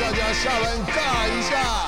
大家下班尬一下。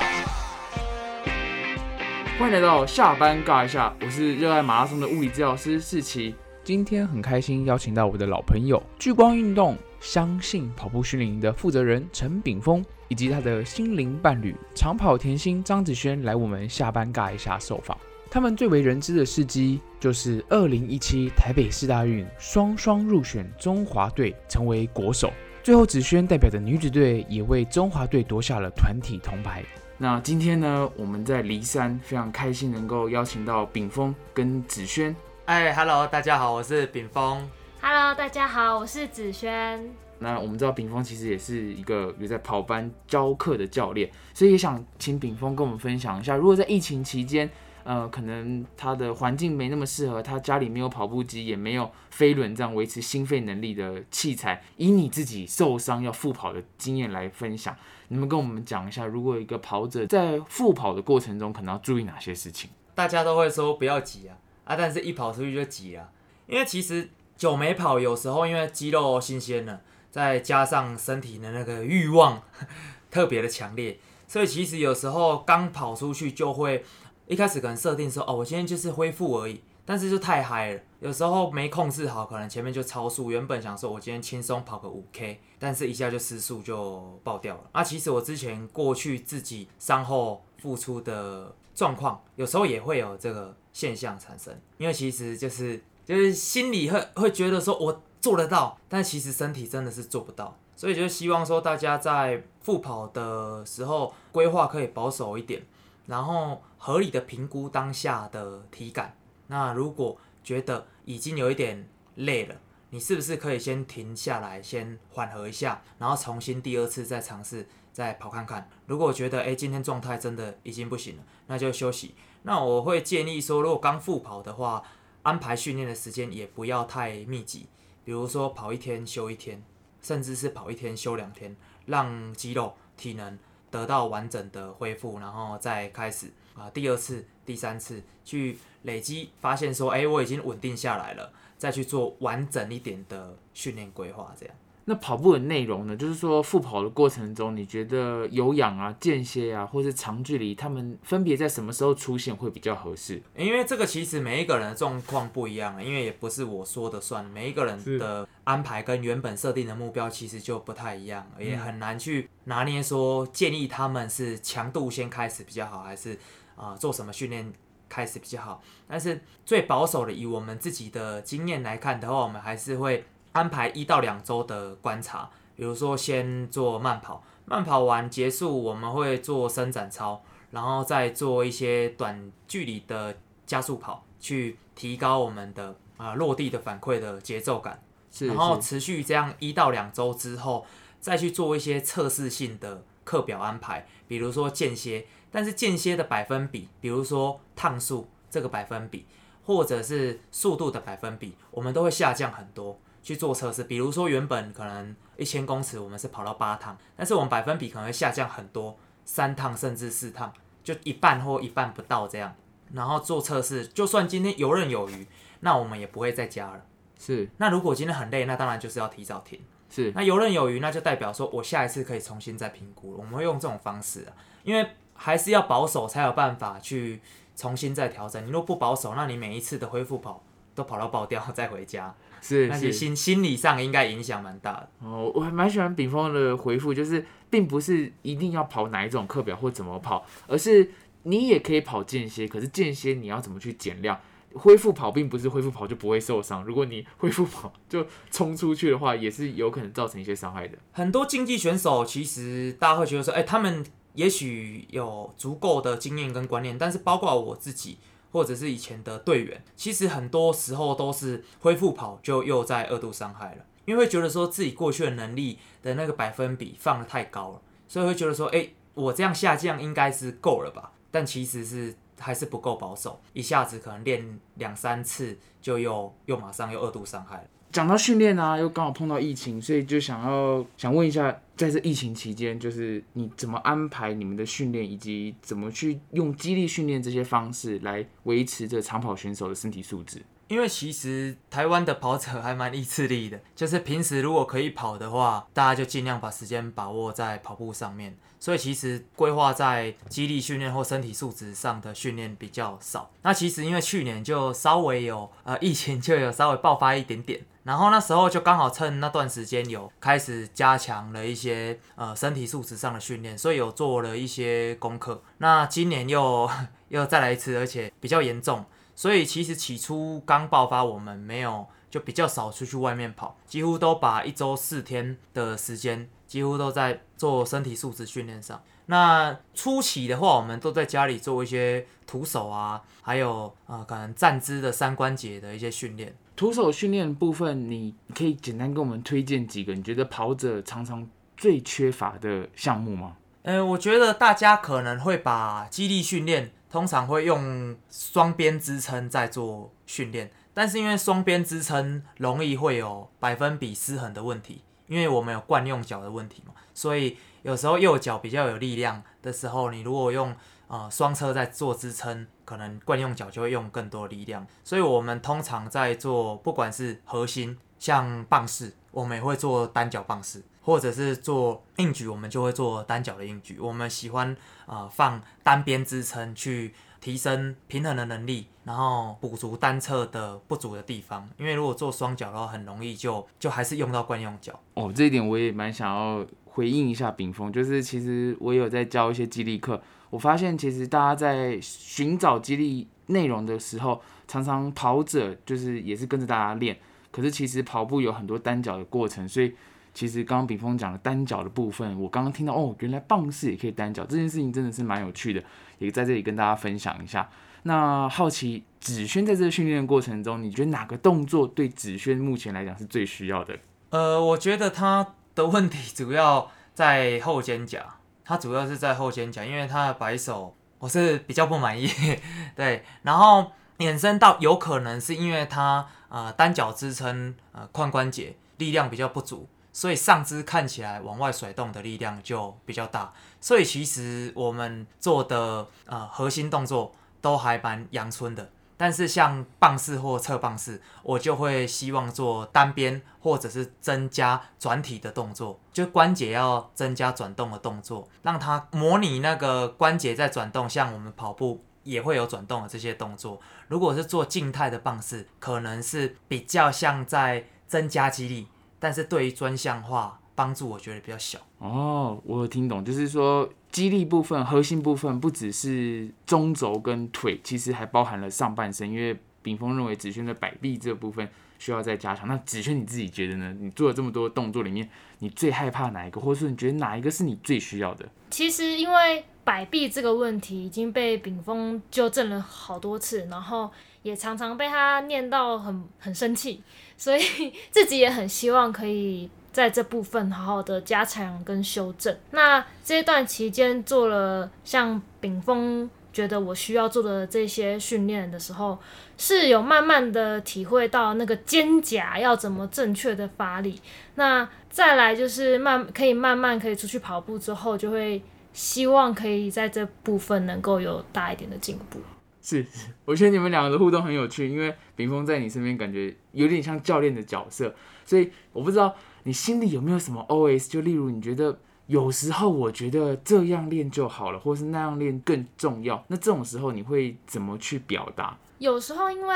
欢迎来到下班尬一下，我是热爱马拉松的物理治疗师世奇。今天很开心邀请到我的老朋友聚光运动相信跑步训练营的负责人陈炳峰，以及他的心灵伴侣长跑甜心张子轩来我们下班尬一下受访。他们最为人知的事迹，就是2017台北市大运双双入选中华队，成为国手。最后，子萱代表的女子队也为中华队夺下了团体铜牌。那今天呢，我们在骊山非常开心能够邀请到炳峰跟子萱。哎，Hello，大家好，我是炳峰。Hello，大家好，我是子萱。那我们知道炳峰其实也是一个有在跑班教课的教练，所以也想请炳峰跟我们分享一下，如果在疫情期间，呃，可能他的环境没那么适合，他家里没有跑步机，也没有飞轮这样维持心肺能力的器材，以你自己受伤要复跑的经验来分享，你们跟我们讲一下，如果一个跑者在复跑的过程中，可能要注意哪些事情？大家都会说不要急啊，啊，但是一跑出去就急了，因为其实久没跑，有时候因为肌肉新鲜了，再加上身体的那个欲望 特别的强烈，所以其实有时候刚跑出去就会一开始可能设定说哦，我今天就是恢复而已，但是就太嗨了，有时候没控制好，可能前面就超速，原本想说我今天轻松跑个五 K，但是一下就失速就爆掉了。啊，其实我之前过去自己伤后复出的状况，有时候也会有这个现象产生，因为其实就是就是心里会会觉得说我做得到，但其实身体真的是做不到，所以就希望说大家在复跑的时候规划可以保守一点，然后合理的评估当下的体感。那如果觉得已经有一点累了，你是不是可以先停下来，先缓和一下，然后重新第二次再尝试再跑看看？如果觉得诶今天状态真的已经不行了，那就休息。那我会建议说，如果刚复跑的话，安排训练的时间也不要太密集，比如说跑一天休一天，甚至是跑一天休两天，让肌肉体能得到完整的恢复，然后再开始啊第二次、第三次去累积，发现说，哎、我已经稳定下来了，再去做完整一点的训练规划，这样。那跑步的内容呢？就是说复跑的过程中，你觉得有氧啊、间歇啊，或是长距离，他们分别在什么时候出现会比较合适？因为这个其实每一个人的状况不一样，因为也不是我说的算，每一个人的安排跟原本设定的目标其实就不太一样，也很难去拿捏说建议他们是强度先开始比较好，还是啊、呃做什么训练开始比较好。但是最保守的，以我们自己的经验来看的话，我们还是会安排一到两周的观察，比如说先做慢跑，慢跑完结束我们会做伸展操，然后再做一些短距离的加速跑，去提高我们的啊、落地的反馈的节奏感。是，然后持续这样一到两周之后，再去做一些测试性的课表安排，比如说间歇，但是间歇的百分比，比如说趟数这个百分比，或者是速度的百分比，我们都会下降很多去做测试。比如说原本可能一千公尺我们是跑到八趟，但是我们百分比可能会下降很多，三趟甚至四趟，就一半或一半不到这样。然后做测试，就算今天游刃有余，那我们也不会再加了。是那如果今天很累，那当然就是要提早停。是那游刃有余，那就代表说我下一次可以重新再评估了。我们会用这种方式啊，因为还是要保守才有办法去重新再调整。你如果不保守，那你每一次的恢复跑都跑到爆掉 再回家，是是。那些心心理上应该影响蛮大的。哦，我还蛮喜欢炳峰的回复，就是并不是一定要跑哪一种课表或怎么跑，而是你也可以跑间歇，可是间歇你要怎么去减量。恢复跑并不是恢复跑就不会受伤，如果你恢复跑就冲出去的话，也是有可能造成一些伤害的。很多竞技选手其实大家会觉得说，哎、他们也许有足够的经验跟观念，但是包括我自己或者是以前的队员，其实很多时候都是恢复跑就又在二度伤害了，因为会觉得说自己过去的能力的那个百分比放的太高了，所以会觉得说，哎、我这样下降应该是够了吧？但其实是还是不够保守，一下子可能练两三次就又又马上又二度伤害了。讲到训练啊，又刚好碰到疫情，所以就想要想问一下，在这疫情期间，就是你怎么安排你们的训练，以及怎么去用激励训练这些方式来维持着长跑选手的身体素质？因为其实台湾的跑者还蛮意志力的，就是平时如果可以跑的话，大家就尽量把时间把握在跑步上面。所以其实规划在肌力训练或身体素质上的训练比较少。那其实因为去年就稍微有呃疫情就有稍微爆发一点点，然后那时候就刚好趁那段时间有开始加强了一些呃身体素质上的训练，所以有做了一些功课。那今年又又再来一次，而且比较严重。所以其实起初刚爆发，我们没有就比较少出去外面跑，几乎都把一周四天的时间几乎都在做身体素质训练上。那初期的话，我们都在家里做一些徒手啊，还有呃可能站姿的三关节的一些训练。徒手训练部分，你可以简单跟我们推荐几个你觉得跑者常常最缺乏的项目吗？呃，我觉得大家可能会把肌力训练。通常会用双边支撑在做训练，但是因为双边支撑容易会有百分比失衡的问题，因为我们有惯用脚的问题嘛，所以有时候右脚比较有力量的时候，你如果用呃双车在做支撑，可能惯用脚就会用更多力量，所以我们通常在做不管是核心像棒式，我们也会做单脚棒式。或者是做硬举，我们就会做单脚的硬举。我们喜欢呃放单边支撑去提升平衡的能力，然后补足单侧的不足的地方。因为如果做双脚的话，很容易就就还是用到惯用脚。哦，这一点我也蛮想要回应一下炳峰，就是其实我有在教一些激励课，我发现其实大家在寻找激励内容的时候，常常跑者就是也是跟着大家练，可是其实跑步有很多单脚的过程，所以。其实刚刚炳峰讲的单脚的部分，我刚刚听到哦，原来棒式也可以单脚，这件事情真的是蛮有趣的，也在这里跟大家分享一下。那好奇子轩在这个训练过程中，你觉得哪个动作对子轩目前来讲是最需要的？呃，我觉得他的问题主要在后肩胛，他主要是在后肩胛，因为他的摆手我是比较不满意，对，然后衍生到有可能是因为他呃单脚支撑呃髋关节力量比较不足。所以上肢看起来往外甩动的力量就比较大，所以其实我们做的呃核心动作都还蛮阳春的。但是像棒式或侧棒式，我就会希望做单边或者是增加转体的动作，就关节要增加转动的动作，让它模拟那个关节在转动，像我们跑步也会有转动的这些动作。如果是做静态的棒式，可能是比较像在增加肌力。但是对于专项化帮助，我觉得比较小哦。我有听懂，就是说肌力部分、核心部分不只是中轴跟腿，其实还包含了上半身。因为炳峰认为子轩的摆臂这部分需要再加强。那子轩你自己觉得呢？你做了这么多动作里面，你最害怕哪一个，或者说你觉得哪一个是你最需要的？其实因为摆臂这个问题已经被炳峰纠正了好多次，然后也常常被他念到很很生气。所以 自己也很希望可以在这部分好好的加强跟修正。那这段期间做了像炳峰觉得我需要做的这些训练的时候，是有慢慢的体会到那个肩胛要怎么正确的发力。那再来就是慢可以慢慢可以出去跑步之后，就会希望可以在这部分能够有大一点的进步。是，我觉得你们两个的互动很有趣，因为炳峰在你身边感觉有点像教练的角色，所以我不知道你心里有没有什么 OS，就例如你觉得有时候我觉得这样练就好了，或是那样练更重要，那这种时候你会怎么去表达？有时候因为。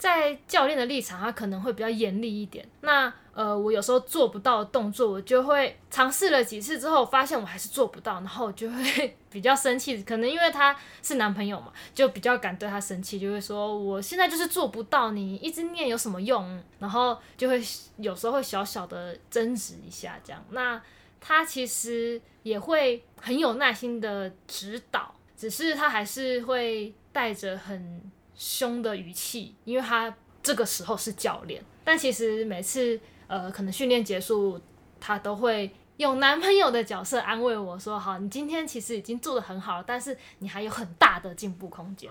在教练的立场，他可能会比较严厉一点。那呃，我有时候做不到的动作，我就会尝试了几次之后，发现我还是做不到，然后我就会比较生气。可能因为他是男朋友嘛，就比较敢对他生气，就会说我现在就是做不到，你一直念有什么用？然后就会有时候会小小的争执一下这样。那他其实也会很有耐心的指导，只是他还是会带着很。凶的语气，因为他这个时候是教练，但其实每次呃可能训练结束，他都会用男朋友的角色安慰我说：“好，你今天其实已经做的很好了，但是你还有很大的进步空间。”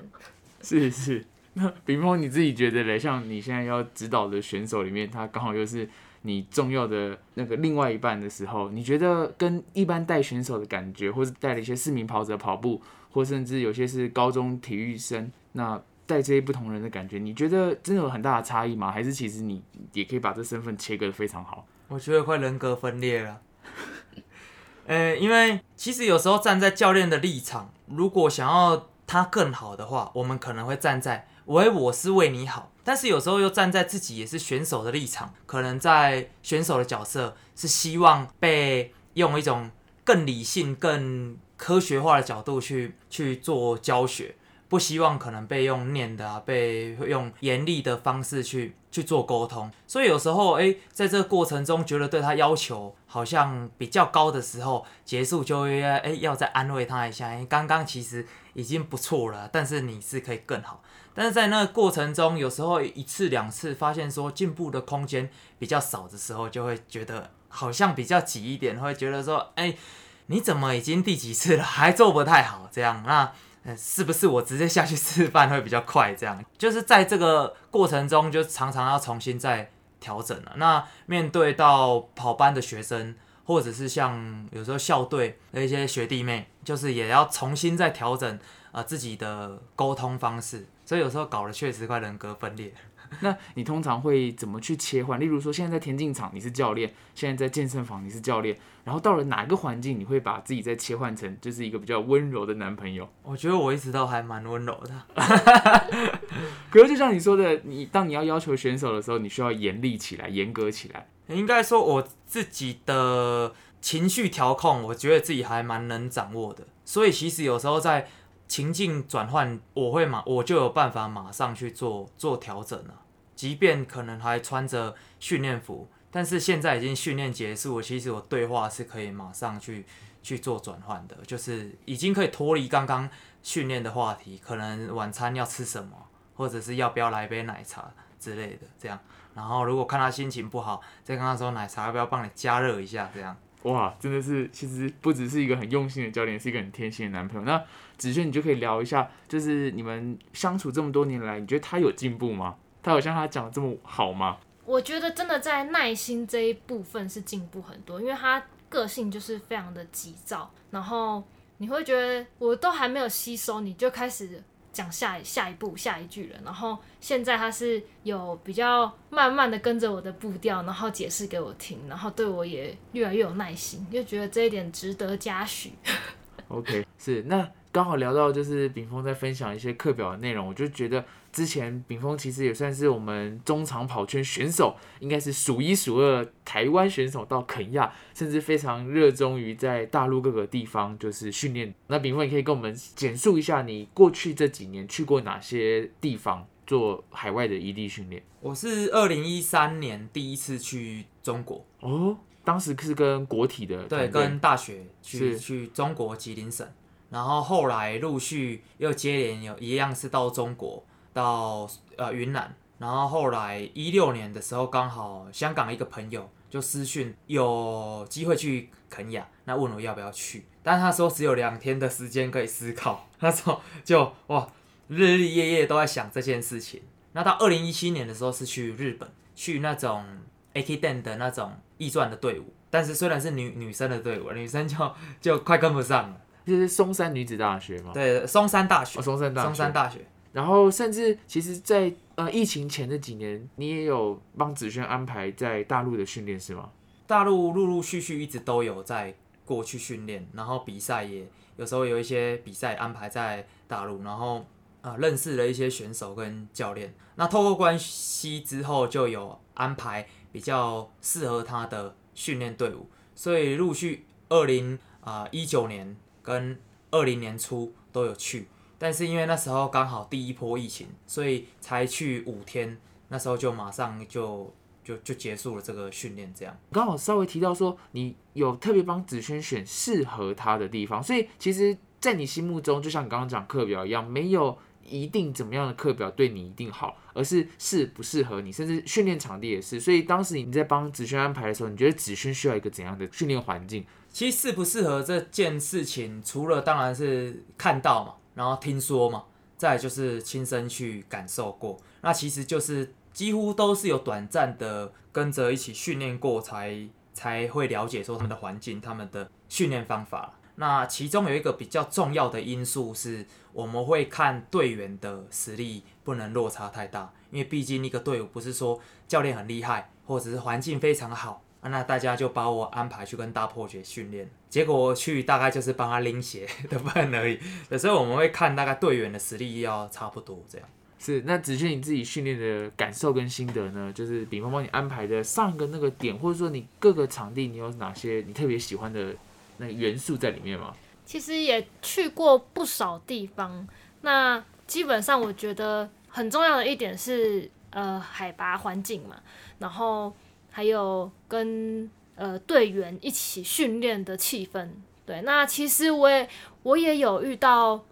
是是，那比方你自己觉得嘞，像你现在要指导的选手里面，他刚好又是你重要的那个另外一半的时候，你觉得跟一般带选手的感觉，或是带了一些市民跑者跑步，或甚至有些是高中体育生，那。带这些不同人的感觉，你觉得真的有很大的差异吗？还是其实你也可以把这身份切割的非常好？我觉得快人格分裂了。呃，因为其实有时候站在教练的立场，如果想要他更好的话，我们可能会站在为我是为你好，但是有时候又站在自己也是选手的立场，可能在选手的角色是希望被用一种更理性、更科学化的角度去去做教学。不希望可能被用念的啊，被用严厉的方式去去做沟通，所以有时候哎，在这个过程中觉得对他要求好像比较高的时候，结束就会哎要再安慰他一下，哎，刚刚其实已经不错了，但是你是可以更好。但是在那个过程中，有时候一次两次发现说进步的空间比较少的时候，就会觉得好像比较急一点，会觉得说哎，你怎么已经第几次了还做不太好这样那。是不是我直接下去示范会比较快？这样就是在这个过程中，就常常要重新再调整了。那面对到跑班的学生，或者是像有时候校队的一些学弟妹，就是也要重新再调整啊自己的沟通方式。所以有时候搞得确实快人格分裂。那你通常会怎么去切换？例如说，现在在田径场你是教练，现在在健身房你是教练，然后到了哪个环境，你会把自己再切换成就是一个比较温柔的男朋友？我觉得我一直都还蛮温柔的。可是就像你说的，你当你要要求选手的时候，你需要严厉起来、严格起来。应该说我自己的情绪调控，我觉得自己还蛮能掌握的。所以其实有时候在情境转换，我会马我就有办法马上去做做调整了。即便可能还穿着训练服，但是现在已经训练结束，其实我对话是可以马上去去做转换的，就是已经可以脱离刚刚训练的话题，可能晚餐要吃什么，或者是要不要来杯奶茶之类的，这样。然后如果看他心情不好，再跟他说奶茶要不要帮你加热一下，这样。哇，真的是，其实不只是一个很用心的教练，是一个很贴心的男朋友。那子轩，你就可以聊一下，就是你们相处这么多年来，你觉得他有进步吗？他有像他讲的这么好吗？我觉得真的在耐心这一部分是进步很多，因为他个性就是非常的急躁，然后你会觉得我都还没有吸收，你就开始讲下下一步下一句了。然后现在他是有比较慢慢的跟着我的步调，然后解释给我听，然后对我也越来越有耐心，就觉得这一点值得嘉许。OK，是那刚好聊到就是炳峰在分享一些课表的内容，我就觉得之前炳峰其实也算是我们中长跑圈选手，应该是数一数二台湾选手到肯亚，甚至非常热衷于在大陆各个地方就是训练。那炳峰你可以跟我们简述一下你过去这几年去过哪些地方做海外的异地训练。我是二零一三年第一次去中国哦。当时是跟国体的，对，跟大学去去中国吉林省，然后后来陆续又接连有一样是到中国，到呃云南，然后后来一六年的时候刚好香港一个朋友就私讯有机会去肯亚，那问我要不要去，但他说只有两天的时间可以思考，他说就哇日日夜夜都在想这件事情。那到二零一七年的时候是去日本，去那种 A K Den 的那种。易传的队伍，但是虽然是女女生的队伍，女生就就快跟不上了。就是松山女子大学吗？对，松山大学。松山大学。松山大学。然后甚至其实，在呃疫情前的几年，你也有帮子轩安排在大陆的训练是吗？大陆陆陆续续一直都有在过去训练，然后比赛也有时候有一些比赛安排在大陆，然后啊认识了一些选手跟教练。那透过关系之后，就有安排。比较适合他的训练队伍，所以陆续二零啊一九年跟二零年初都有去，但是因为那时候刚好第一波疫情，所以才去五天，那时候就马上就就就结束了这个训练。这样刚好稍微提到说，你有特别帮子轩选适合他的地方，所以其实，在你心目中，就像你刚刚讲课表一样，没有。一定怎么样的课表对你一定好，而是适不适合你，甚至训练场地也是。所以当时你在帮子轩安排的时候，你觉得子轩需要一个怎样的训练环境？其实适不适合这件事情，除了当然是看到嘛，然后听说嘛，再就是亲身去感受过。那其实就是几乎都是有短暂的跟着一起训练过，才才会了解说他们的环境、他们的训练方法。那其中有一个比较重要的因素是，我们会看队员的实力不能落差太大，因为毕竟一个队伍不是说教练很厉害，或者是环境非常好，啊那大家就把我安排去跟大破决训练，结果去大概就是帮他拎鞋 的份而已。有时候我们会看大概队员的实力要差不多这样。是，那子轩你自己训练的感受跟心得呢？就是比方帮你安排的上一个那个点，或者说你各个场地你有哪些你特别喜欢的那个元素在里面吗？其实也去过不少地方，那基本上我觉得很重要的一点是，呃，海拔环境嘛，然后还有跟呃队员一起训练的气氛。对，那其实我也我也有遇到，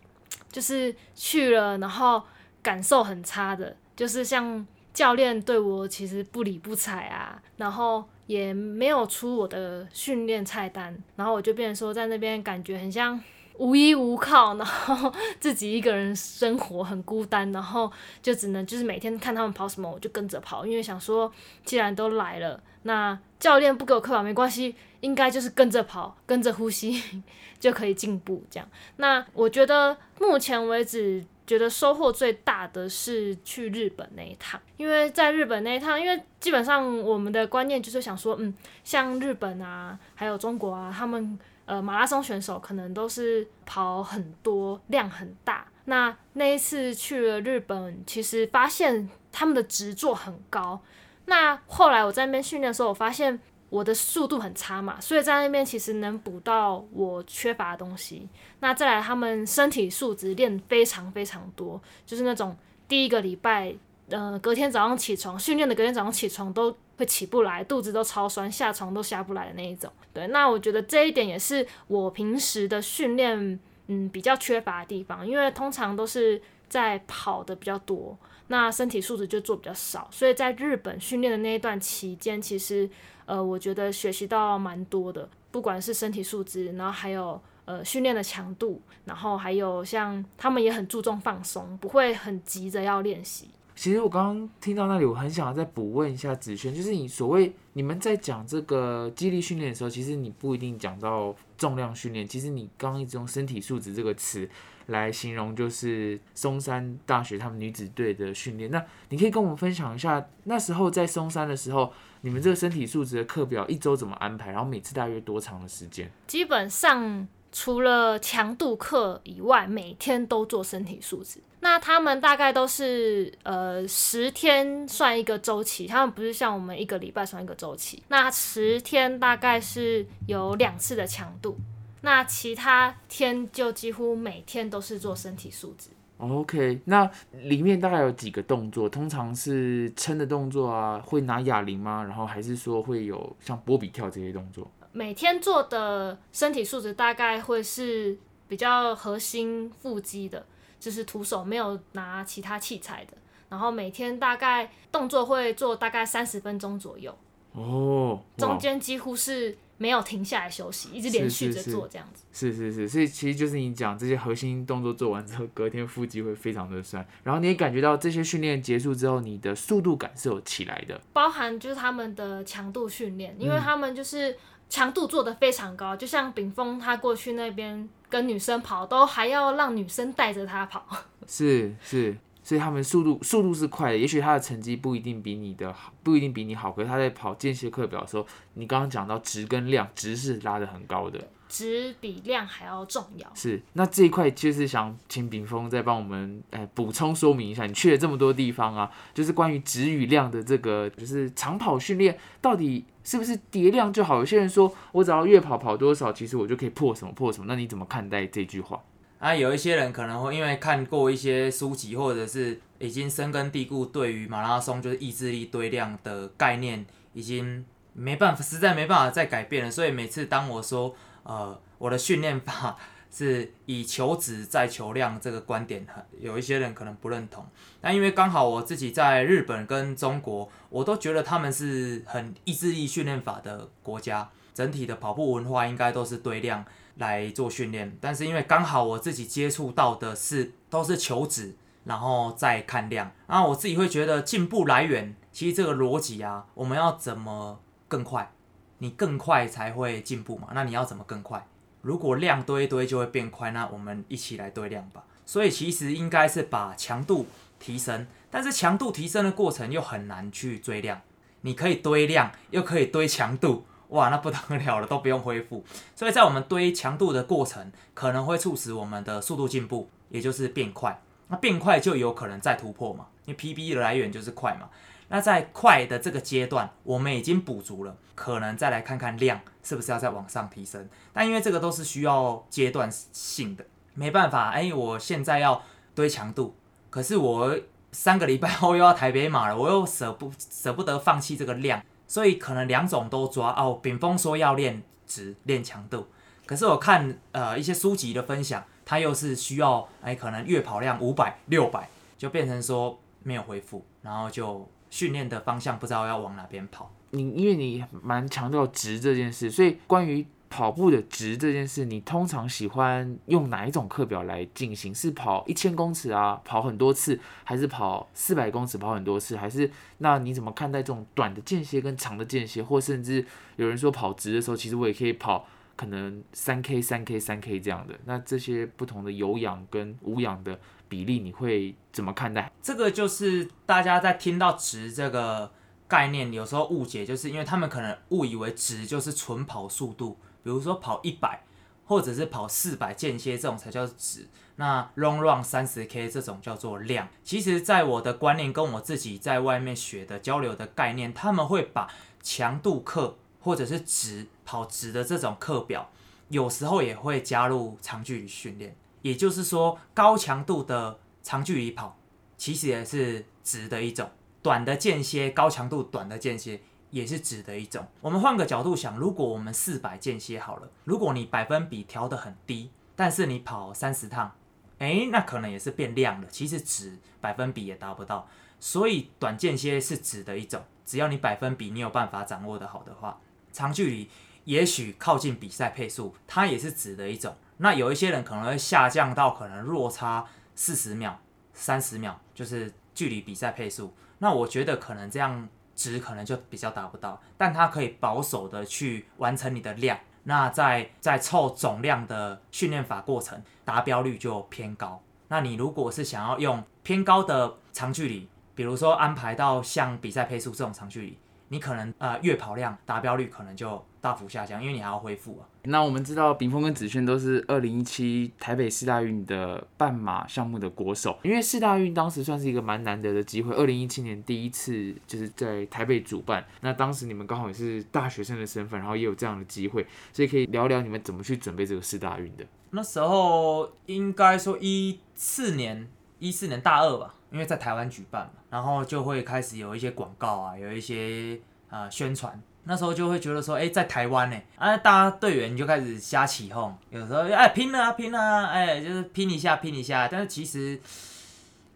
就是去了然后感受很差的，就是像教练对我其实不理不睬啊，然后也没有出我的训练菜单，然后我就变成说在那边感觉很像无依无靠，然后自己一个人生活很孤单，然后就只能就是每天看他们跑什么我就跟着跑，因为想说既然都来了，那教练不给我课表没关系，应该就是跟着跑，跟着呼吸就可以进步这样。那我觉得目前为止。觉得收获最大的是去日本那一趟，因为在日本那一趟，因为基本上我们的观念就是想说，嗯，像日本啊，还有中国啊，他们呃马拉松选手可能都是跑很多，量很大。那那一次去了日本，其实发现他们的执着很高。那后来我在那边训练的时候，我发现。我的速度很差嘛，所以在那边其实能补到我缺乏的东西。那再来，他们身体素质练非常非常多，就是那种第一个礼拜，呃，隔天早上起床训练的，隔天早上起床都会起不来，肚子都超酸，下床都下不来的那一种。对，那我觉得这一点也是我平时的训练，嗯，比较缺乏的地方，因为通常都是在跑的比较多，那身体素质就做比较少，所以在日本训练的那一段期间，其实。呃，我觉得学习到蛮多的，不管是身体素质，然后还有呃训练的强度，然后还有像他们也很注重放松，不会很急着要练习。其实我刚刚听到那里，我很想要再补问一下子轩，就是你所谓你们在讲这个肌力训练的时候，其实你不一定讲到重量训练，其实你刚刚一直用身体素质这个词。来形容就是松山大学他们女子队的训练。那你可以跟我们分享一下，那时候在松山的时候，你们这个身体素质的课表一周怎么安排？然后每次大约多长的时间？基本上除了强度课以外，每天都做身体素质。那他们大概都是呃十天算一个周期，他们不是像我们一个礼拜算一个周期。那十天大概是有两次的强度。那其他天就几乎每天都是做身体素质。OK，那里面大概有几个动作？通常是撑的动作啊，会拿哑铃吗？然后还是说会有像波比跳这些动作？每天做的身体素质大概会是比较核心腹肌的，就是徒手没有拿其他器材的。然后每天大概动作会做大概三十分钟左右。哦，中间几乎是。没有停下来休息，一直连续着做这样子。是是是，所以其实就是你讲这些核心动作做完之后，隔天腹肌会非常的酸，然后你也感觉到这些训练结束之后，你的速度感是有起来的。包含就是他们的强度训练，因为他们就是强度做的非常高，就像炳峰他过去那边跟女生跑，都还要让女生带着他跑。是是。所以他们速度速度是快的，也许他的成绩不一定比你的好，不一定比你好。可是他在跑间歇课表的时候，你刚刚讲到值跟量，值是拉的很高的，值比量还要重要。是，那这一块就是想请炳峰再帮我们诶补充说明一下，你去了这么多地方啊，就是关于值与量的这个，就是长跑训练到底是不是叠量就好？有些人说我只要越跑跑多少，其实我就可以破什么破什么。那你怎么看待这句话？啊，有一些人可能会因为看过一些书籍，或者是已经深根蒂固，对于马拉松就是意志力堆量的概念，已经没办法，实在没办法再改变了。所以每次当我说，呃，我的训练法 是以求质再求量这个观点，有一些人可能不认同。但因为刚好我自己在日本跟中国，我都觉得他们是很意志力训练法的国家，整体的跑步文化应该都是堆量。来做训练，但是因为刚好我自己接触到的是都是求质，然后再看量，然后我自己会觉得进步来源，其实这个逻辑啊，我们要怎么更快？你更快才会进步嘛？那你要怎么更快？如果量堆一堆就会变快，那我们一起来堆量吧。所以其实应该是把强度提升，但是强度提升的过程又很难去追量。你可以堆量，又可以堆强度，哇，那不得了了，都不用恢复。所以在我们堆强度的过程，可能会促使我们的速度进步，也就是变快。那变快就有可能再突破嘛，因为 PB 的来源就是快嘛。那在快的这个阶段，我们已经补足了，可能再来看看量是不是要再往上提升。但因为这个都是需要阶段性的，没办法，哎，我现在要堆强度，可是我三个礼拜后又要台北马了，我又舍不舍不得放弃这个量，所以可能两种都抓哦。炳峰说要练值练强度，可是我看呃一些书籍的分享，它又是需要哎可能月跑量五百六百，就变成说没有恢复，然后就。训练的方向不知道要往哪边跑。你因为你蛮强调值这件事，所以关于跑步的值这件事，你通常喜欢用哪一种课表来进行？是跑一千公尺啊，跑很多次，还是跑四百公尺跑很多次？还是那你怎么看待这种短的间歇跟长的间歇？或甚至有人说跑直的时候，其实我也可以跑可能三 K、三 K、三 K 这样的。那这些不同的有氧跟无氧的。比例你会怎么看待？这个就是大家在听到值这个概念，有时候误解，就是因为他们可能误以为值就是纯跑速度，比如说跑一百或者是跑四百间歇这种才叫值。那 long run 三十 k 这种叫做量。其实，在我的观念跟我自己在外面学的交流的概念，他们会把强度课或者是值跑值的这种课表，有时候也会加入长距离训练。也就是说，高强度的长距离跑其实也是值的一种，短的间歇，高强度短的间歇也是值的一种。我们换个角度想，如果我们四百间歇好了，如果你百分比调得很低，但是你跑三十趟，诶，那可能也是变量了。其实值百分比也达不到，所以短间歇是值的一种。只要你百分比你有办法掌握的好的话，长距离也许靠近比赛配速，它也是值的一种。那有一些人可能会下降到可能落差四十秒、三十秒，就是距离比赛配速。那我觉得可能这样值可能就比较达不到，但它可以保守的去完成你的量。那在在凑总量的训练法过程，达标率就偏高。那你如果是想要用偏高的长距离，比如说安排到像比赛配速这种长距离。你可能呃月跑量达标率可能就大幅下降，因为你还要恢复啊。那我们知道炳峰跟子轩都是二零一七台北四大运的半马项目的国手，因为四大运当时算是一个蛮难得的机会，二零一七年第一次就是在台北主办，那当时你们刚好也是大学生的身份，然后也有这样的机会，所以可以聊聊你们怎么去准备这个四大运的。那时候应该说一四年，一四年大二吧。因为在台湾举办嘛，然后就会开始有一些广告啊，有一些呃宣传。那时候就会觉得说，哎，在台湾呢，啊，大家队员就开始瞎起哄，有时候哎拼了啊拼了啊，哎就是拼一下拼一下。但是其实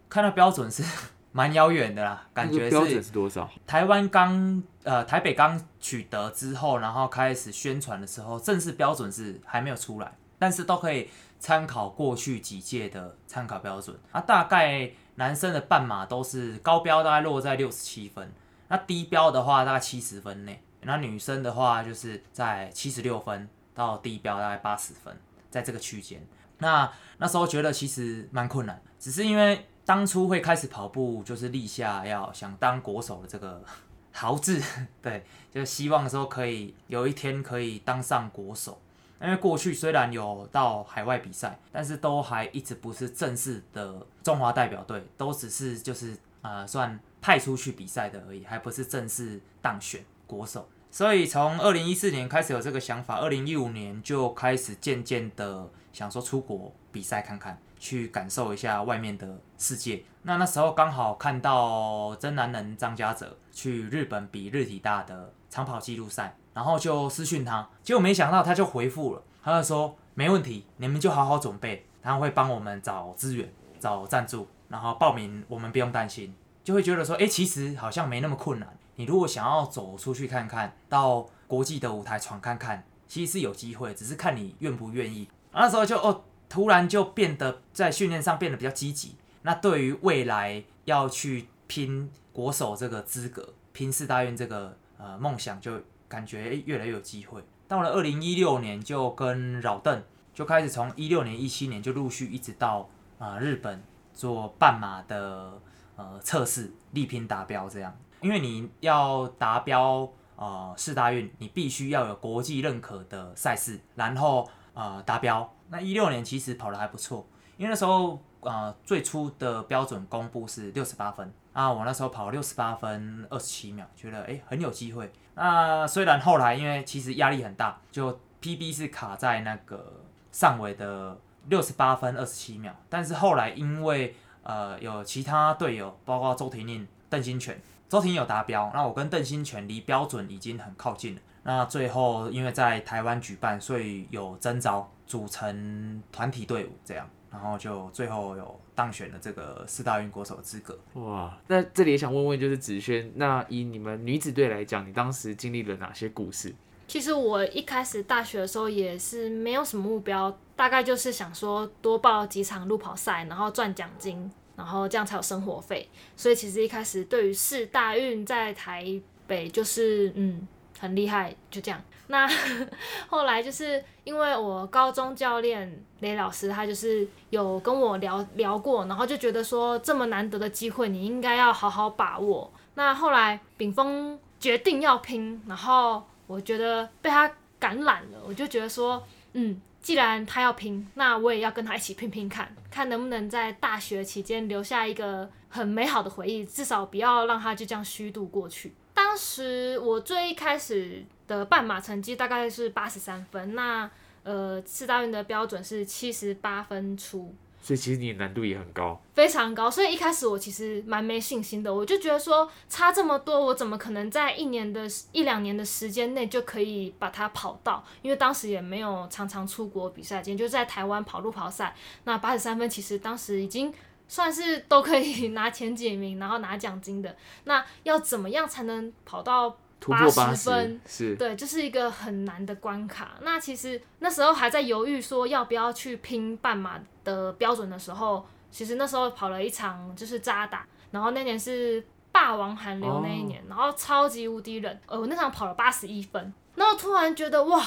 看到标准是 蛮遥远的啦，感觉标准是多少？台湾刚呃台北刚取得之后，然后开始宣传的时候，正式标准是还没有出来，但是都可以参考过去几届的参考标准啊，大概。男生的半马都是高标，大概落在六十七分，那低标的话大概七十分内。那女生的话就是在七十六分到低标大概八十分，在这个区间。那那时候觉得其实蛮困难，只是因为当初会开始跑步，就是立下要想当国手的这个 豪志，对，就希望说可以有一天可以当上国手。因为过去虽然有到海外比赛，但是都还一直不是正式的中华代表队，都只是就是呃算派出去比赛的而已，还不是正式当选国手。所以从二零一四年开始有这个想法，二零一五年就开始渐渐的想说出国比赛看看，去感受一下外面的世界。那那时候刚好看到真男人张家泽去日本比日体大的长跑纪录赛。然后就私讯他，结果没想到他就回复了，他就说没问题，你们就好好准备，他会帮我们找资源、找赞助，然后报名我们不用担心，就会觉得说，哎，其实好像没那么困难。你如果想要走出去看看，到国际的舞台闯看看，其实是有机会，只是看你愿不愿意。那时候就哦，突然就变得在训练上变得比较积极。那对于未来要去拼国手这个资格，拼四大运这个呃梦想就。感觉越来越有机会。到了二零一六年，就跟老邓就开始从一六年、一七年就陆续一直到啊、日本做半马的呃测试，力拼达标这样。因为你要达标呃四大运，你必须要有国际认可的赛事，然后呃达标。那一六年其实跑的还不错，因为那时候呃最初的标准公布是六十八分啊，我那时候跑六十八分二十七秒，觉得诶很有机会。那虽然后来因为其实压力很大，就 PB 是卡在那个上尾的六十八分二十七秒，但是后来因为呃有其他队友，包括周婷宁、邓新全，周婷有达标，那我跟邓新全离标准已经很靠近了。那最后因为在台湾举办，所以有征召组成团体队伍这样，然后就最后有当选了这个四大运国手的资格。哇，那这里也想问问，就是子轩，那以你们女子队来讲，你当时经历了哪些故事？其实我一开始大学的时候也是没有什么目标，大概就是想说多报几场路跑赛，然后赚奖金，然后这样才有生活费。所以其实一开始对于市大运在台北就是嗯很厉害，就这样。那 后来就是因为我高中教练雷老师，他就是有跟我聊聊过，然后就觉得说这么难得的机会，你应该要好好把握。那后来炳峰决定要拼，然后我觉得被他感染了，我就觉得说，嗯，既然他要拼，那我也要跟他一起拼拼看，看能不能在大学期间留下一个很美好的回忆，至少不要让他就这样虚度过去。当时我最一开始的半马成绩大概是八十三分，那呃四大运的标准是七十八分出，所以其实你的难度也很高。非常高，所以一开始我其实蛮没信心的，我就觉得说差这么多，我怎么可能在一年的一两年的时间内就可以把它跑到？因为当时也没有常常出国比赛经验，就在台湾跑路跑赛。那八十三分其实当时已经算是都可以 拿前几名，然后拿奖金的。那要怎么样才能跑到突破八80十分是对，这是一个很难的关卡。那其实那时候还在犹豫说要不要去拼半马的标准的时候，其实那时候跑了一场就是扎打，然后那年是霸王寒流那一年，然后超级无敌冷，呃，我那场跑了八十一分，然后突然觉得哇。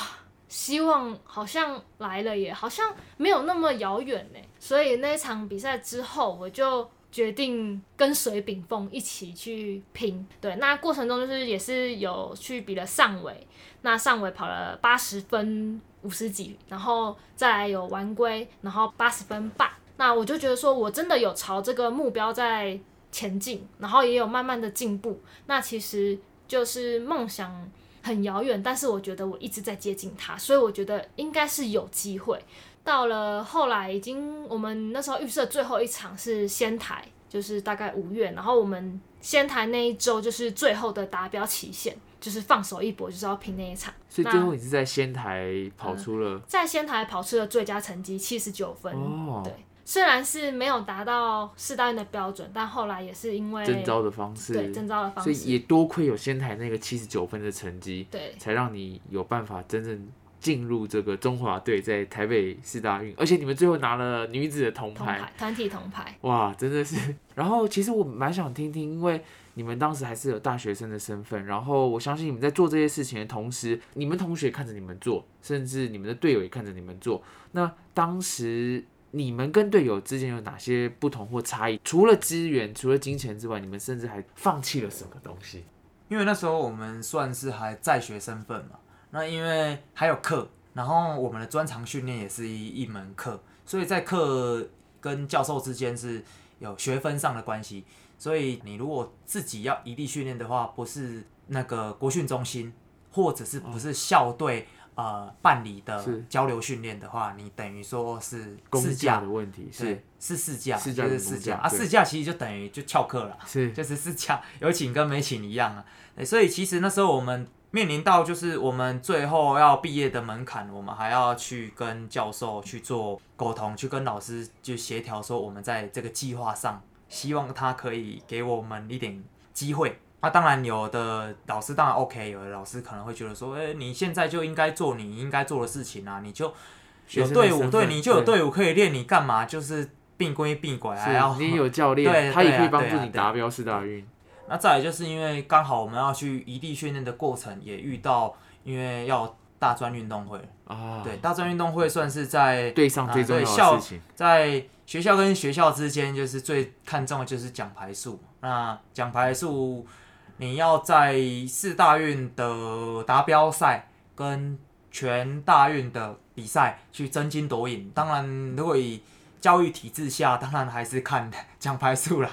希望好像来了耶，好像没有那么遥远呢。所以那场比赛之后，我就决定跟随炳峰一起去拼。对，那过程中就是也是有去比了上尾，那上尾跑了八十分五十几，然后再来有完归，然后八十分半。那我就觉得说我真的有朝这个目标在前进，然后也有慢慢的进步。那其实就是梦想很遥远，但是我觉得我一直在接近它，所以我觉得应该是有机会。到了后来，已经我们那时候预设最后一场是仙台，就是大概五月，然后我们仙台那一周就是最后的达标期限，就是放手一搏，就是要拼那一场。所以最后你是在仙台跑出了、在仙台跑出了最佳成绩七十九分，哦。对，虽然是没有达到四大运的标准，但后来也是因为征招的方式，对征招的方式。所以式，也多亏有仙台那个七十九分的成绩，对。才让你有办法真正进入这个中华队，在台北四大运，而且你们最后拿了女子的铜牌，团体铜牌，哇，真的是。然后其实我蛮想听听，因为你们当时还是有大学生的身份，然后我相信你们在做这些事情的同时，你们同学看着你们做，甚至你们的队友也看着你们做。那当时你们跟队友之间有哪些不同或差异？除了资源、除了金钱之外，你们甚至还放弃了什么东西？因为那时候我们算是还在学身份嘛，那因为还有课，然后我们的专长训练也是一一门课，所以在课跟教授之间是有学分上的关系。所以你如果自己要异地训练的话，不是那个国训中心，或者是不是校队呃办理的交流训练的话，你等于说是公试驾的问题是对，是试驾，试驾就是试驾啊，试驾其实就等于就翘课了。是就是试驾有请跟没请一样啊。所以其实那时候我们面临到就是我们最后要毕业的门槛，我们还要去跟教授去做沟通，去跟老师就协调说我们在这个计划上，希望他可以给我们一点机会。那、当然，有的老师当然 OK，有的老师可能会觉得说，哎、你现在就应该做你应该做的事情啊，你就有队伍，对，你就有队伍可以练，你干嘛就是并归并拐，还要是你也有教对练，他也可以帮助你达标四大运。那再来就是因为刚好我们要去异地训练的过程，也遇到因为要大专运动会，啊，对，大专运动会算是在对上最重要的事情，在学校跟学校之间，就是最看重的就是奖牌数。那奖牌数，你要在四大运的达标赛跟全大运的比赛去争金夺银。当然，如果以教育体制下，当然还是看奖牌数啦。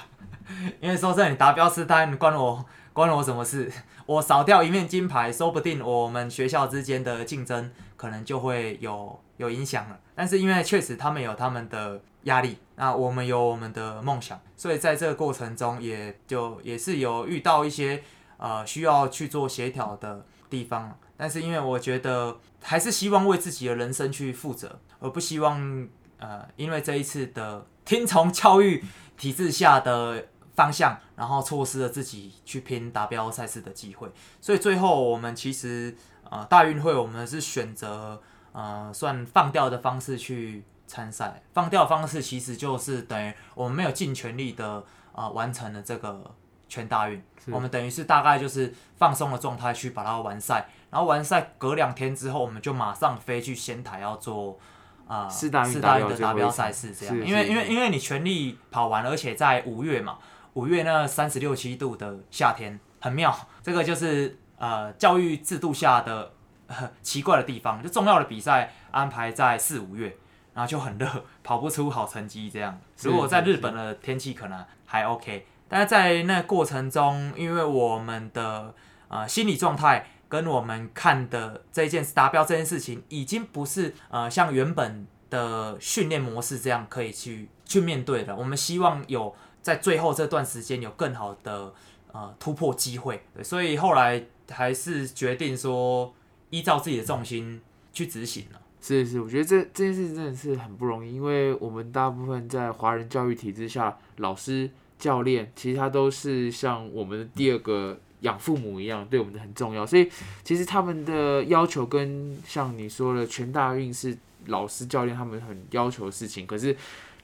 因为说真的，你达标四大运关我 关我什么事？我少掉一面金牌，说不定我们学校之间的竞争可能就会有有影响了。但是因为确实他们有他们的压力，那我们有我们的梦想，所以在这个过程中也就也是有遇到一些呃需要去做协调的地方。但是因为我觉得还是希望为自己的人生去负责，而不希望呃因为这一次的听从教育体制下的方向，然后错失了自己去拼达标赛事的机会。所以最后我们其实呃大运会我们是选择呃算放掉的方式去参赛。放掉的方式其实就是等于我们没有尽全力的呃完成了这个全大运，我们等于是大概就是放松的状态去把它完赛，然后完赛隔两天之后，我们就马上飞去仙台要做。啊、四大运四大运的达标赛事这样，因为因为因为你全力跑完，而且在五月嘛，五月那三十六七度的夏天很妙，这个就是呃教育制度下的、呃、奇怪的地方，就重要的比赛安排在四五月，然后就很热，跑不出好成绩这样。如果在日本的天气可能还 OK，但是在那过程中，因为我们的呃心理状态跟我们看的这件达标这件事情，已经不是呃像原本的训练模式这样可以去去面对的。我们希望有在最后这段时间有更好的呃突破机会，所以后来还是决定说依照自己的重心去执行了。是是，我觉得这这件事情真的是很不容易，因为我们大部分在华人教育体制下，老师、教练其实他都是像我们的第二个养父母一样，对我们的很重要。所以其实他们的要求跟像你说的全大运是老师、教练他们很要求的事情，可是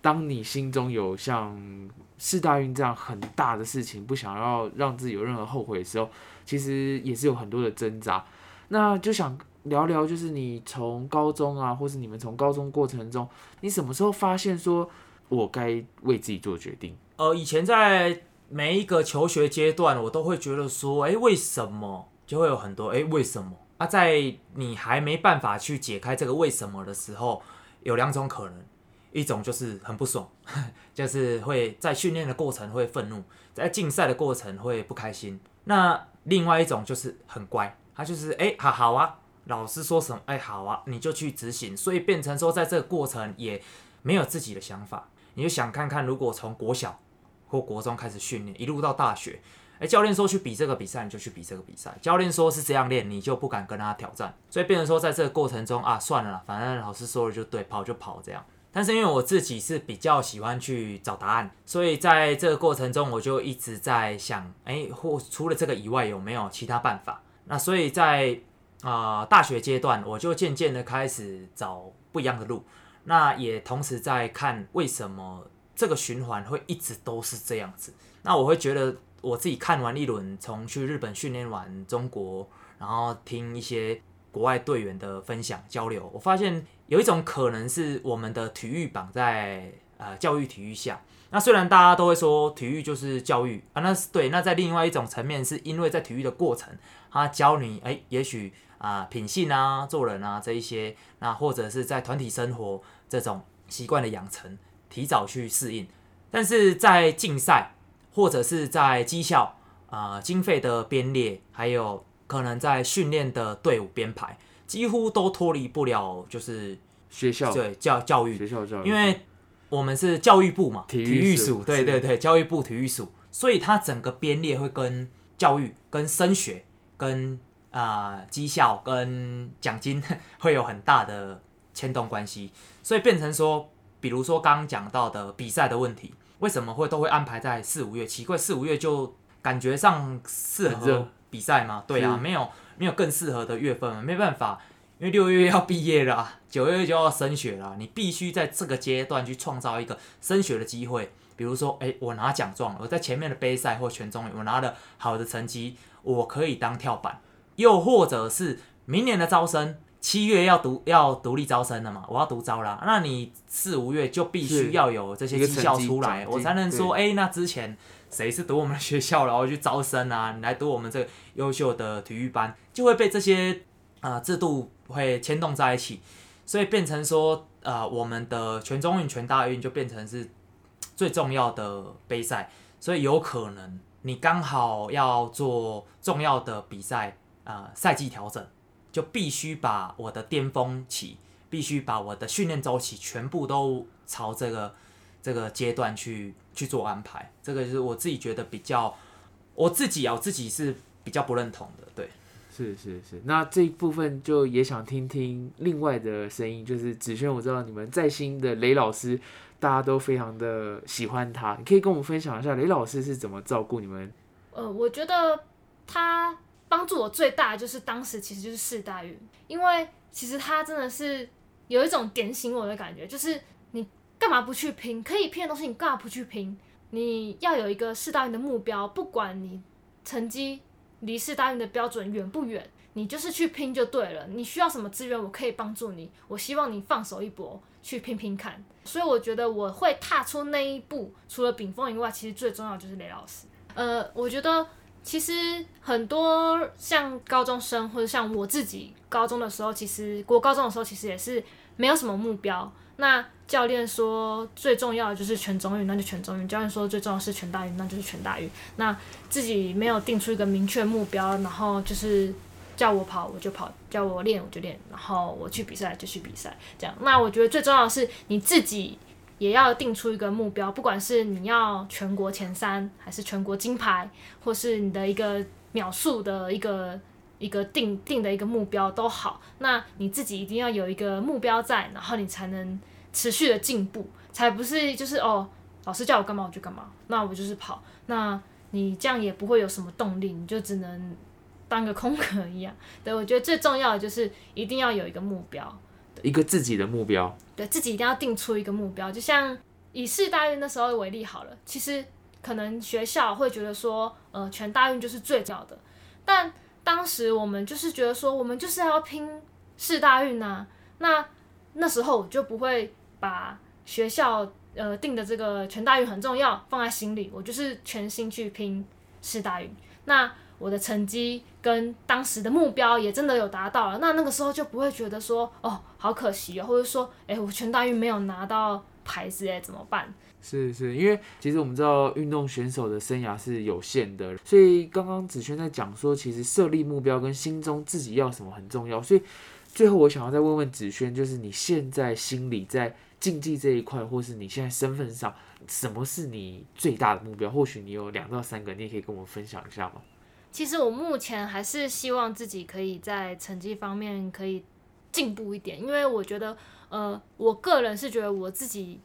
当你心中有像四大运这样很大的事情，不想要让自己有任何后悔的时候，其实也是有很多的挣扎。那就想聊聊，就是你从高中啊，或是你们从高中过程中，你什么时候发现说我该为自己做决定？呃，以前在每一个求学阶段，我都会觉得说，哎、为什么就会有很多哎、诶为什么？啊，在你还没办法去解开这个为什么的时候，有两种可能，一种就是很不爽，就是会在训练的过程会愤怒，在竞赛的过程会不开心。那另外一种就是很乖，他就是哎、好好啊，老师说什么哎、好啊，你就去执行，所以变成说在这个过程也没有自己的想法。你就想看看，如果从国小或国中开始训练，一路到大学，哎、教练说去比这个比赛，你就去比这个比赛。教练说是这样练，你就不敢跟他挑战，所以变成说在这个过程中啊，算了，反正老师说了就对，跑就跑这样。但是因为我自己是比较喜欢去找答案，所以在这个过程中，我就一直在想，哎、或除了这个以外，有没有其他办法？那所以在啊、大学阶段，我就渐渐的开始找不一样的路。那也同时在看为什么这个循环会一直都是这样子。那我会觉得我自己看完一轮，从去日本训练完中国，然后听一些国外队员的分享交流，我发现有一种可能是我们的体育绑在呃教育体育下。那虽然大家都会说体育就是教育啊，那是对。那在另外一种层面，是因为在体育的过程，他教你哎、也许啊、品性啊、做人啊这一些，那或者是在团体生活这种习惯的养成，提早去适应。但是在竞赛或者是在绩效啊、经费的编列，还有可能在训练的队伍编排，几乎都脱离不了就是学校。对教教育。学校教育，因为我们是教育部嘛，体育署。署，对是。对对，教育部体育署，所以它整个编列会跟教育、跟升学、跟啊、绩效、跟奖金 会有很大的牵动关系，所以变成说，比如说刚刚讲到的比赛的问题，为什么会都会安排在四五月？奇怪，四五月就感觉上适合比赛嘛？对啊，没有没有更适合的月份，没办法。因为六月要毕业了啊，九月就要升学了啊，你必须在这个阶段去创造一个升学的机会，比如说，诶，我拿奖状了，我在前面的杯赛或全中我拿了好的成绩，我可以当跳板，又或者是明年的招生。七月要独要独立招生了嘛，我要独招啦。那你四五月就必须要有这些绩效出来，我才能说，对哎、那之前谁是读我们学校，然后去招生啊，你来读我们这个优秀的体育班，就会被这些呃制度会牵动在一起，所以变成说，呃，我们的全中运、全大运就变成是最重要的杯赛，所以有可能你刚好要做重要的比赛，呃，赛季调整，就必须把我的巅峰期，必须把我的训练周期全部都朝这个这个阶段去去做安排。这个就是我自己觉得比较，我自己啊，我自己是比较不认同的，对。是是是，那这一部分就也想听听另外的声音，就是子轩，我知道你们在新的雷老师，大家都非常的喜欢他，你可以跟我们分享一下雷老师是怎么照顾你们？呃，我觉得他帮助我最大的就是当时其实就是四大运，因为其实他真的是有一种点醒我的感觉，就是你干嘛不去拼？可以拼的东西你干嘛不去拼？你要有一个世大运的目标，不管你成绩离世大运的标准远不远，你就是去拼就对了。你需要什么资源，我可以帮助你。我希望你放手一搏，去拼拼看。所以我觉得我会踏出那一步，除了炳峰以外，其实最重要就是雷老师。呃，我觉得其实很多像高中生或者像我自己高中的时候，其实国高中的时候其实也是没有什么目标。那教练说最重要的就是全中运，那就全中运；教练说最重要是全大运，那就是全大运。那自己没有定出一个明确目标，然后就是叫我跑我就跑，叫我练我就练，然后我去比赛就去比赛，这样。那我觉得最重要的是你自己也要定出一个目标，不管是你要全国前三，还是全国金牌，或是你的一个秒数的一个一个定定的一个目标都好。那你自己一定要有一个目标在，然后你才能持续的进步，才不是就是哦，老师叫我干嘛我就干嘛，那我就是跑，那你这样也不会有什么动力，你就只能当个空壳一样。对我觉得最重要的就是一定要有一个目标。一个自己的目标，对自己一定要定出一个目标，就像以市大运那时候为例好了，其实可能学校会觉得说，呃，全大运就是最重要的，但当时我们就是觉得说，我们就是要拼市大运啊，那那时候我就不会把学校呃定的这个全大运很重要放在心里，我就是全心去拼市大运。那我的成绩跟当时的目标也真的有达到了，那那个时候就不会觉得说，哦，好可惜哦，或者说，哎、我全大运没有拿到牌子，哎，怎么办？是是，因为其实我们知道运动选手的生涯是有限的，所以刚刚子轩在讲说，其实设立目标跟心中自己要什么很重要。所以最后我想要再问问子轩，就是你现在心里在竞技这一块，或是你现在身份上，什么是你最大的目标？或许你有两到三个，你也可以跟我们分享一下吗？其实我目前还是希望自己可以在成绩方面可以进步一点，因为我觉得，呃，我个人是觉得我自己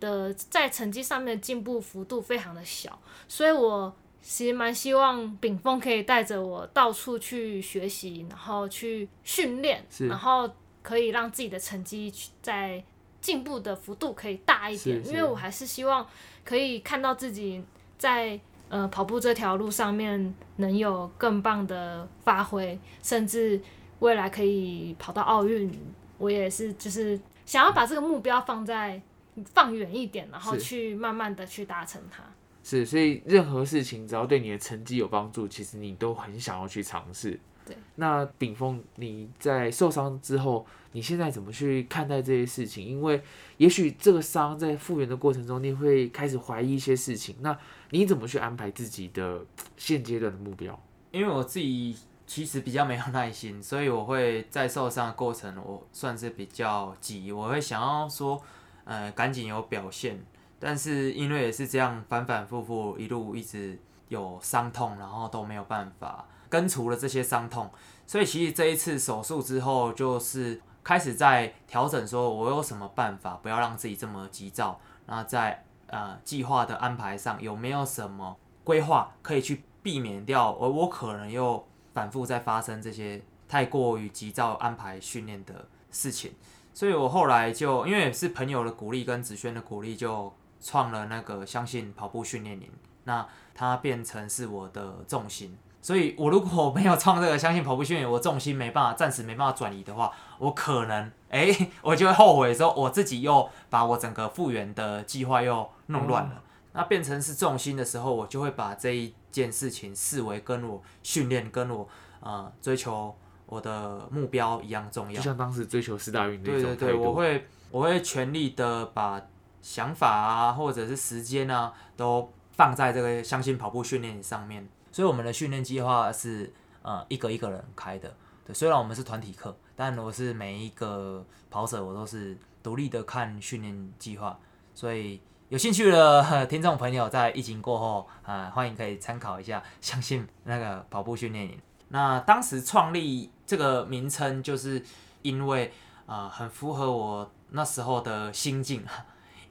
的在成绩上面的进步幅度非常的小，所以我其实蛮希望炳峰可以带着我到处去学习，然后去训练，然后可以让自己的成绩去在进步的幅度可以大一点，因为我还是希望可以看到自己在呃跑步这条路上面能有更棒的发挥，甚至未来可以跑到奥运，我也是就是想要把这个目标放在放远一点，然后去慢慢的去达成它。是，所以任何事情只要对你的成绩有帮助，其实你都很想要去尝试。对，那炳峰，你在受伤之后，你现在怎么去看待这些事情？因为也许这个伤在复原的过程中，你会开始怀疑一些事情。那你怎么去安排自己的现阶段的目标？因为我自己其实比较没有耐心，所以我会在受伤的过程，我算是比较急，我会想要说，呃，赶紧有表现。但是因为也是这样反反复复，一路一直有伤痛，然后都没有办法根除了这些伤痛，所以其实这一次手术之后，就是开始在调整，说我有什么办法不要让自己这么急躁，然后在呃计划的安排上有没有什么规划可以去避免掉，而我可能又反复在发生这些太过于急躁安排训练的事情，所以我后来就因为是朋友的鼓励跟子轩的鼓励，就创了那个相信跑步训练营，那它变成是我的重心。所以我如果没有创这个相信跑步训练，我重心没办法暂时没办法转移的话，我可能 哎、我就会后悔说我自己又把我整个复原的计划又弄乱了。那变成是重心的时候，我就会把这一件事情视为跟我训练、跟我呃追求我的目标一样重要就。像当时追求四大运那对对对，我会我会全力的把想法啊，或者是时间啊，都放在这个相信跑步训练上面。所以我们的训练计划是呃一个一个人开的。对，虽然我们是团体课，但我是每一个跑者我都是独立的看训练计划。所以有兴趣的听众朋友，在疫情过后啊、欢迎可以参考一下，相信那个跑步训练营。那当时创立这个名称，就是因为啊、很符合我那时候的心境，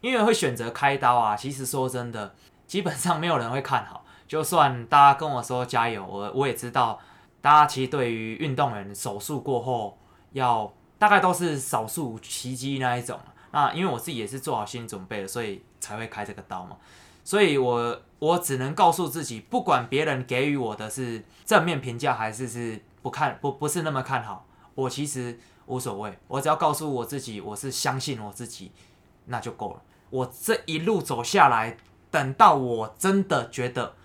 因为会选择开刀啊。其实说真的，基本上没有人会看好。就算大家跟我说加油，我我也知道，大家其实对于运动员手术过后要大概都是少数奇迹那一种。那因为我自己也是做好心理准备了，所以才会开这个刀嘛。所以我我只能告诉自己，不管别人给予我的是正面评价还是是不看不不是那么看好，我其实无所谓。我只要告诉我自己，我是相信我自己，那就够了。我这一路走下来，等到我真的觉得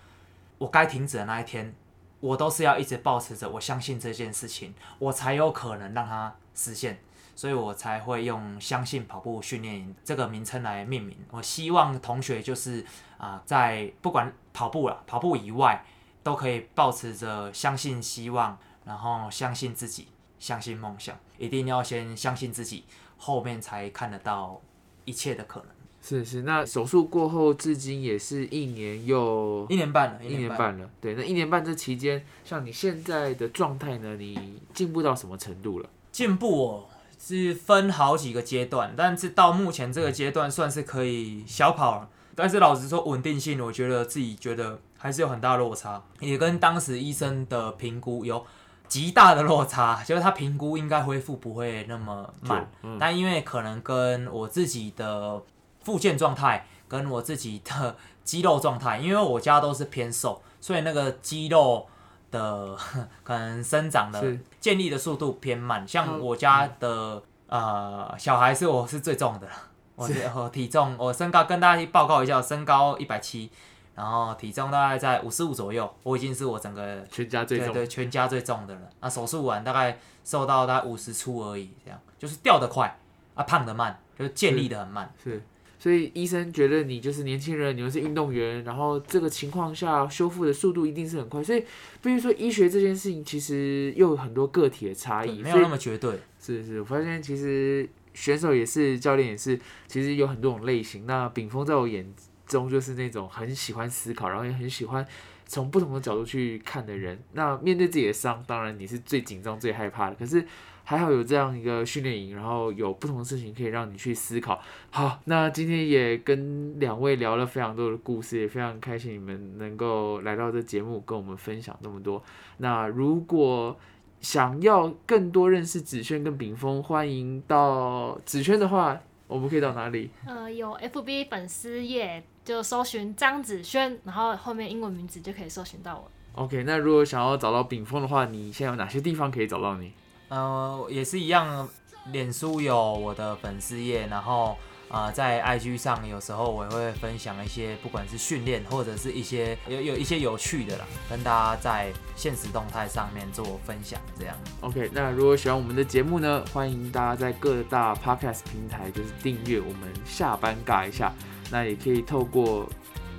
我该停止的那一天，我都是要一直保持着我相信这件事情，我才有可能让它实现。所以我才会用“相信跑步训练营”这个名称来命名。我希望同学就是啊、在不管跑步了，跑步以外，都可以保持着相信希望，然后相信自己，相信梦想。一定要先相信自己，后面才看得到一切的可能。是是，那手术过后至今也是一年又一年半了，一年半。了。对，那一年半这期间，像你现在的状态呢，你进步到什么程度了？进步哦，是分好几个阶段，但是到目前这个阶段算是可以小跑了。但是老实说，稳定性，我觉得自己觉得还是有很大落差，也跟当时医生的评估有极大的落差，就是他评估应该恢复不会那么慢，嗯但因为可能跟我自己的复健状态，跟我自己的 肌肉状态，因为我家都是偏瘦，所以那个肌肉的 可能生长的建立的速度偏慢。像嗯我家的、呃小孩是我是最重的，我体重我身高跟大家报告一下，身高一百七。然后体重大概在五十五左右，我已经是我整个全家最重。对对，全家最重的了。那手术完大概瘦到大概五十出而已，这样就是掉得快啊，胖得慢，就是建立的很慢。是，所以医生觉得你就是年轻人，你又是运动员，然后这个情况下修复的速度一定是很快。所以，比如说医学这件事情，其实又有很多个体的差异，没有那么绝对。是是，我发现其实选手也是，教练也是，其实有很多种类型。那炳峰在我眼中就是那种很喜欢思考，然后也很喜欢从不同的角度去看的人。那面对自己的伤，当然你是最紧张、最害怕的。可是还好有这样一个训练营，然后有不同的事情可以让你去思考。好，那今天也跟两位聊了非常多的故事，也非常开心你们能够来到这节目跟我们分享这么多。那如果想要更多认识子轩跟炳峰，欢迎到子轩的话，我们可以到哪里？呃，有 FB 粉丝页就搜寻张子萱，然后后面英文名字就可以搜寻到我。OK，那如果想要找到炳峰的话，你现在有哪些地方可以找到你？呃，也是一样，脸书有我的粉丝页，然后呃，在 IG 上有时候我也会分享一些，不管是训练或者是一些有有一些有趣的啦，跟大家在现实动态上面做分享，这样。OK，那如果喜欢我们的节目呢，欢迎大家在各大 Podcast 平台就是订阅我们下班尬一下，那也可以透过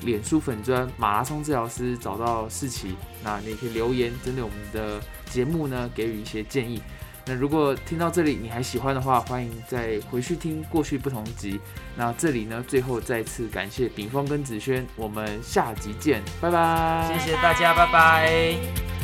脸书粉砖马拉松治疗师找到世奇，那你也可以留言针对我们的节目呢给予一些建议。那如果听到这里你还喜欢的话，欢迎再回去听过去不同集。那这里呢，最后再次感谢炳峰跟子轩，我们下集见，拜拜。谢谢大家，拜拜